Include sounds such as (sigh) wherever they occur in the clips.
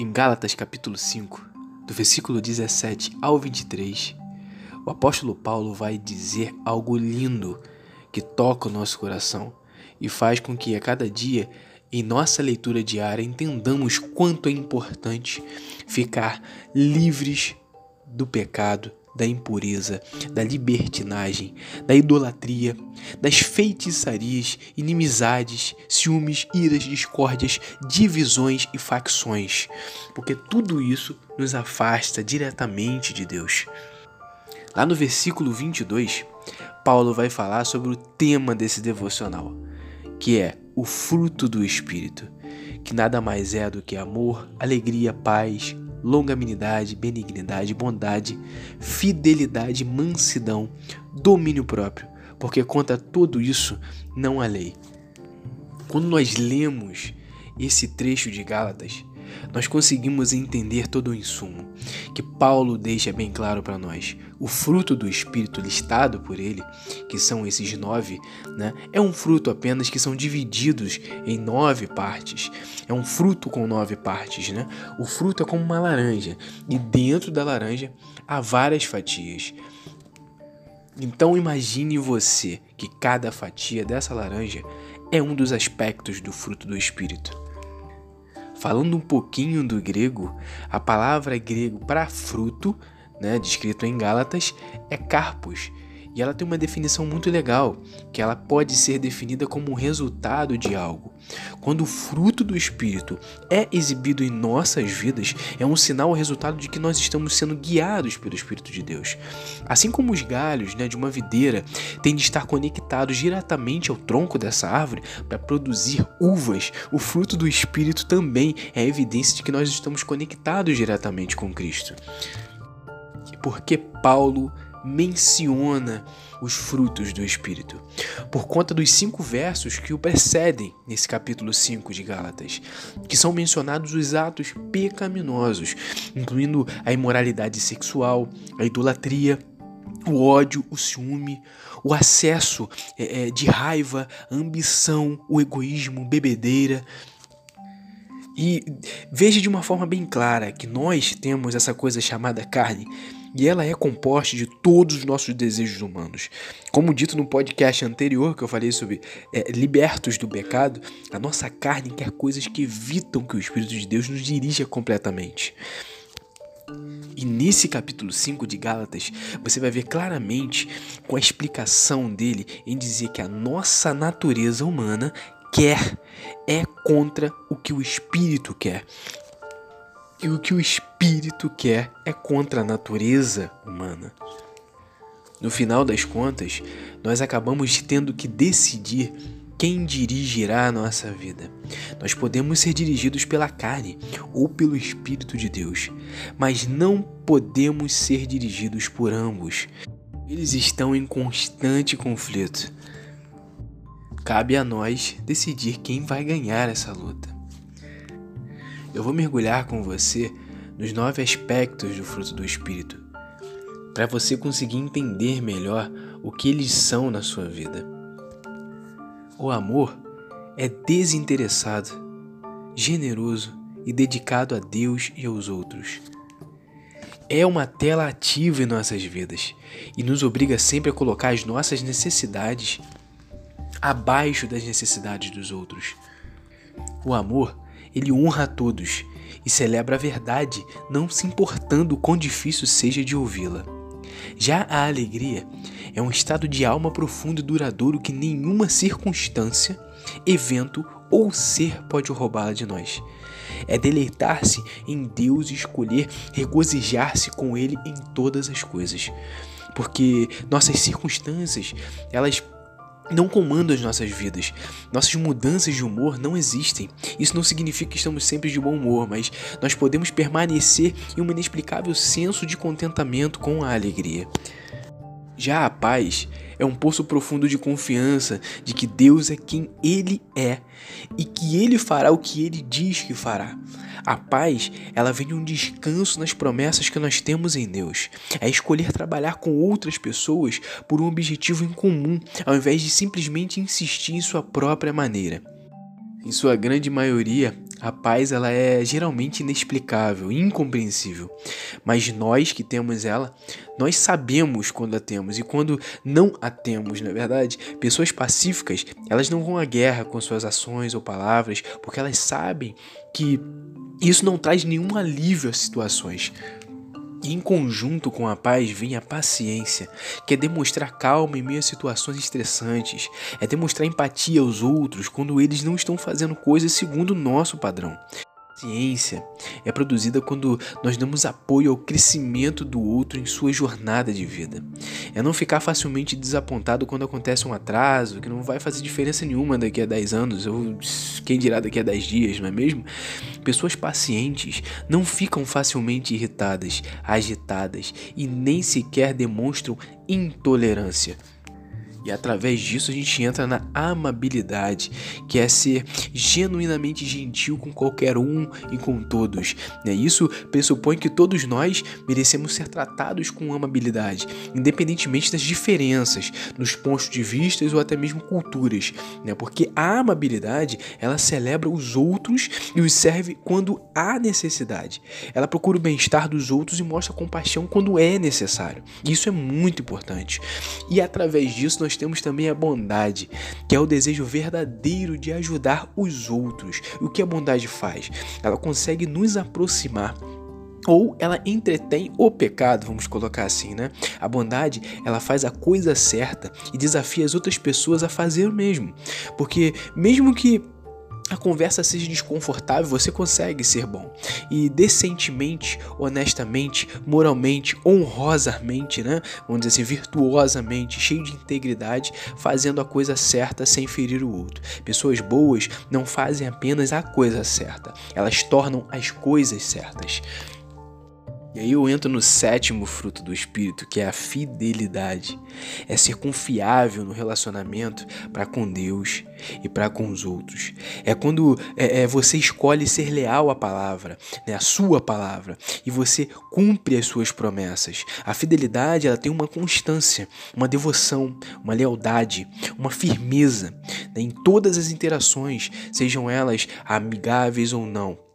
Em Gálatas capítulo 5, do versículo 17 ao 23, o apóstolo Paulo vai dizer algo lindo que toca o nosso coração e faz com que a cada dia em nossa leitura diária entendamos quanto é importante ficar livres do pecado da impureza, da libertinagem, da idolatria, das feitiçarias, inimizades, ciúmes, iras, discórdias, divisões e facções, porque tudo isso nos afasta diretamente de Deus. Lá no versículo 22, Paulo vai falar sobre o tema desse devocional, que é o fruto do Espírito, que nada mais é do que amor, alegria, paz, longanimidade, benignidade, bondade, fidelidade, mansidão, domínio próprio, porque contra tudo isso não há lei. Quando nós lemos esse trecho de Gálatas, nós conseguimos entender todo o insumo que Paulo deixa bem claro para nós. O fruto do Espírito listado por ele, que são esses nove, né, é um fruto apenas que são divididos em nove partes. É um fruto com nove partes. Né? O fruto é como uma laranja, e dentro da laranja há várias fatias. Então imagine você que cada fatia dessa laranja é um dos aspectos do fruto do Espírito. Falando um pouquinho do grego, a palavra grego para fruto, né, descrito em Gálatas, é carpos. E ela tem uma definição muito legal, que ela pode ser definida como resultado de algo. Quando o fruto do Espírito é exibido em nossas vidas, é um sinal ou resultado de que nós estamos sendo guiados pelo Espírito de Deus. Assim como os galhos né, de uma videira têm de estar conectados diretamente ao tronco dessa árvore para produzir uvas, o fruto do Espírito também é evidência de que nós estamos conectados diretamente com Cristo. Porque Paulo menciona os frutos do Espírito, por conta dos cinco versos que o precedem nesse capítulo 5 de Gálatas, que são mencionados os atos pecaminosos, incluindo a imoralidade sexual, a idolatria, o ódio, o ciúme, o acesso é, é de raiva, ambição, o egoísmo, bebedeira. E veja de uma forma bem clara que nós temos essa coisa chamada carne e ela é composta de todos os nossos desejos humanos. Como dito no podcast anterior que eu falei sobre é, libertos do pecado, a nossa carne quer coisas que evitam que o Espírito de Deus nos dirija completamente. E nesse capítulo 5 de Gálatas, você vai ver claramente com a explicação dele em dizer que a nossa natureza humana quer é contra o que o espírito quer. E o que o espírito quer é contra a natureza humana. No final das contas, nós acabamos tendo que decidir quem dirigirá a nossa vida. Nós podemos ser dirigidos pela carne ou pelo Espírito de Deus, mas não podemos ser dirigidos por ambos. Eles estão em constante conflito. Cabe a nós decidir quem vai ganhar essa luta eu vou mergulhar com você nos nove aspectos do fruto do Espírito, para você conseguir entender melhor o que eles são na sua vida. O amor é desinteressado, generoso e dedicado a Deus e aos outros. É uma tela ativa em nossas vidas e nos obriga sempre a colocar as nossas necessidades abaixo das necessidades dos outros. O amor ele honra a todos e celebra a verdade, não se importando o quão difícil seja de ouvi-la. Já a alegria é um estado de alma profundo e duradouro que nenhuma circunstância, evento ou ser pode roubá-la de nós. É deleitar-se em Deus e escolher regozijar-se com Ele em todas as coisas. Porque nossas circunstâncias, elas não comandam as nossas vidas. Nossas mudanças de humor não existem. Isso não significa que estamos sempre de bom humor, mas nós podemos permanecer em um inexplicável senso de contentamento com a alegria. Já a paz é um poço profundo de confiança de que Deus é quem Ele é e que Ele fará o que Ele diz que fará. A paz, ela vem de um descanso nas promessas que nós temos em Deus. É escolher trabalhar com outras pessoas por um objetivo em comum, ao invés de simplesmente insistir em sua própria maneira. Em sua grande maioria, a paz ela é geralmente inexplicável, incompreensível. Mas nós que temos ela, nós sabemos quando a temos e quando não a temos, na é verdade. Pessoas pacíficas, elas não vão à guerra com suas ações ou palavras, porque elas sabem que isso não traz nenhum alívio às situações. E em conjunto com a paz vem a paciência, que é demonstrar calma em meio a situações estressantes, é demonstrar empatia aos outros quando eles não estão fazendo coisas segundo o nosso padrão. Ciência é produzida quando nós damos apoio ao crescimento do outro em sua jornada de vida. É não ficar facilmente desapontado quando acontece um atraso, que não vai fazer diferença nenhuma daqui a 10 anos, ou quem dirá daqui a 10 dias, não é mesmo? Pessoas pacientes não ficam facilmente irritadas, agitadas e nem sequer demonstram intolerância. E através disso a gente entra na amabilidade, que é ser genuinamente gentil com qualquer um e com todos. Né? Isso pressupõe que todos nós merecemos ser tratados com amabilidade, independentemente das diferenças nos pontos de vista ou até mesmo culturas, né? porque a amabilidade ela celebra os outros e os serve quando há necessidade. Ela procura o bem-estar dos outros e mostra compaixão quando é necessário. Isso é muito importante. E através disso nós temos também a bondade, que é o desejo verdadeiro de ajudar os outros. O que a bondade faz? Ela consegue nos aproximar ou ela entretém o pecado, vamos colocar assim, né? A bondade, ela faz a coisa certa e desafia as outras pessoas a fazer o mesmo. Porque mesmo que a conversa seja desconfortável, você consegue ser bom. E decentemente, honestamente, moralmente, honrosamente, né? Vamos dizer assim, virtuosamente, cheio de integridade, fazendo a coisa certa sem ferir o outro. Pessoas boas não fazem apenas a coisa certa, elas tornam as coisas certas. E aí eu entro no sétimo fruto do Espírito, que é a fidelidade. É ser confiável no relacionamento para com Deus e para com os outros. É quando é, é, você escolhe ser leal à palavra, né, à sua palavra, e você cumpre as suas promessas. A fidelidade ela tem uma constância, uma devoção, uma lealdade, uma firmeza né, em todas as interações, sejam elas amigáveis ou não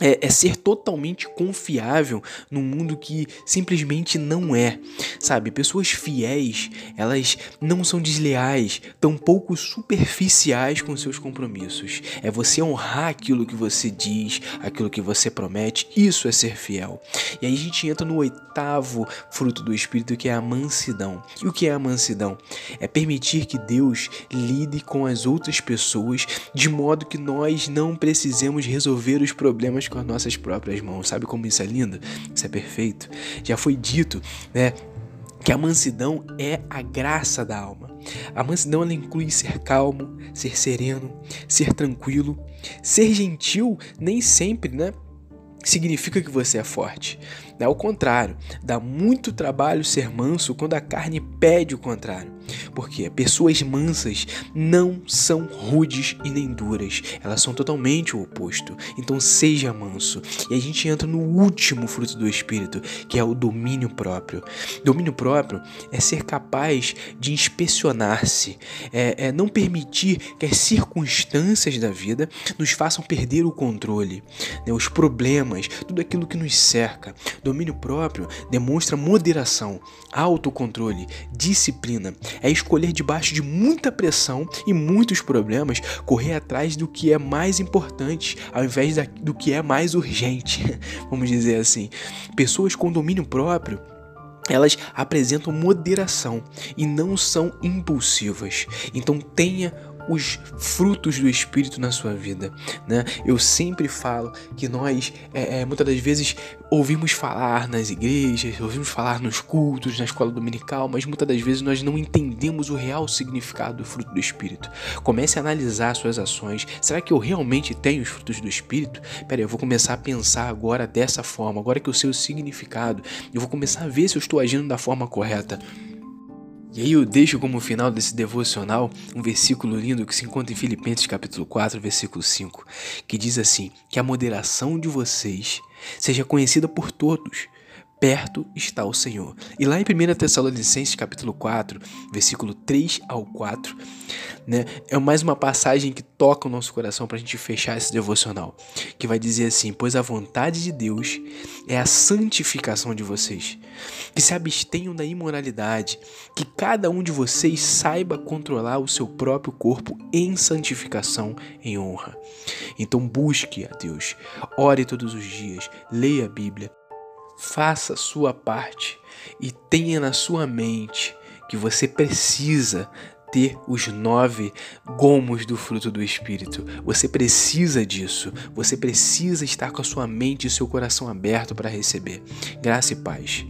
é, é, ser totalmente confiável num mundo que simplesmente não é, sabe? Pessoas fiéis, elas não são desleais, tampouco superficiais com seus compromissos. É você honrar aquilo que você diz, aquilo que você promete, isso é ser fiel. E aí a gente entra no oitavo fruto do Espírito, que é a mansidão. E o que é a mansidão? É permitir que Deus lide com as outras pessoas de modo que nós não precisemos resolver os problemas com as nossas próprias mãos. Sabe como isso é lindo? Isso é perfeito. Já foi dito, né? que a mansidão é a graça da alma. A mansidão ela inclui ser calmo, ser sereno, ser tranquilo, ser gentil, nem sempre, né? Significa que você é forte. Ao contrário, dá muito trabalho ser manso quando a carne pede o contrário. Porque pessoas mansas não são rudes e nem duras, elas são totalmente o oposto. Então seja manso. E a gente entra no último fruto do espírito, que é o domínio próprio. Domínio próprio é ser capaz de inspecionar-se, é, é não permitir que as circunstâncias da vida nos façam perder o controle, né? os problemas, tudo aquilo que nos cerca. Domínio próprio demonstra moderação, autocontrole, disciplina. É escolher debaixo de muita pressão e muitos problemas correr atrás do que é mais importante ao invés do que é mais urgente. (laughs) Vamos dizer assim. Pessoas com domínio próprio elas apresentam moderação e não são impulsivas. Então tenha os frutos do Espírito na sua vida, né? Eu sempre falo que nós, é, é, muitas das vezes, ouvimos falar nas igrejas, ouvimos falar nos cultos, na escola dominical, mas muitas das vezes nós não entendemos o real significado do fruto do Espírito. Comece a analisar suas ações. Será que eu realmente tenho os frutos do Espírito? Pera aí, eu vou começar a pensar agora dessa forma, agora que eu sei o significado, eu vou começar a ver se eu estou agindo da forma correta. E aí eu deixo como final desse devocional um versículo lindo que se encontra em Filipenses capítulo 4, versículo 5, que diz assim: "Que a moderação de vocês seja conhecida por todos, perto está o Senhor. E lá em 1 Tessalonicenses capítulo 4, versículo 3 ao 4, né, é mais uma passagem que toca o nosso coração para a gente fechar esse devocional, que vai dizer assim: Pois a vontade de Deus é a santificação de vocês, que se abstenham da imoralidade, que cada um de vocês saiba controlar o seu próprio corpo em santificação, em honra. Então busque a Deus, ore todos os dias, leia a Bíblia, faça sua parte e tenha na sua mente que você precisa ter os nove gomos do fruto do Espírito. Você precisa disso. Você precisa estar com a sua mente e seu coração aberto para receber. Graça e paz.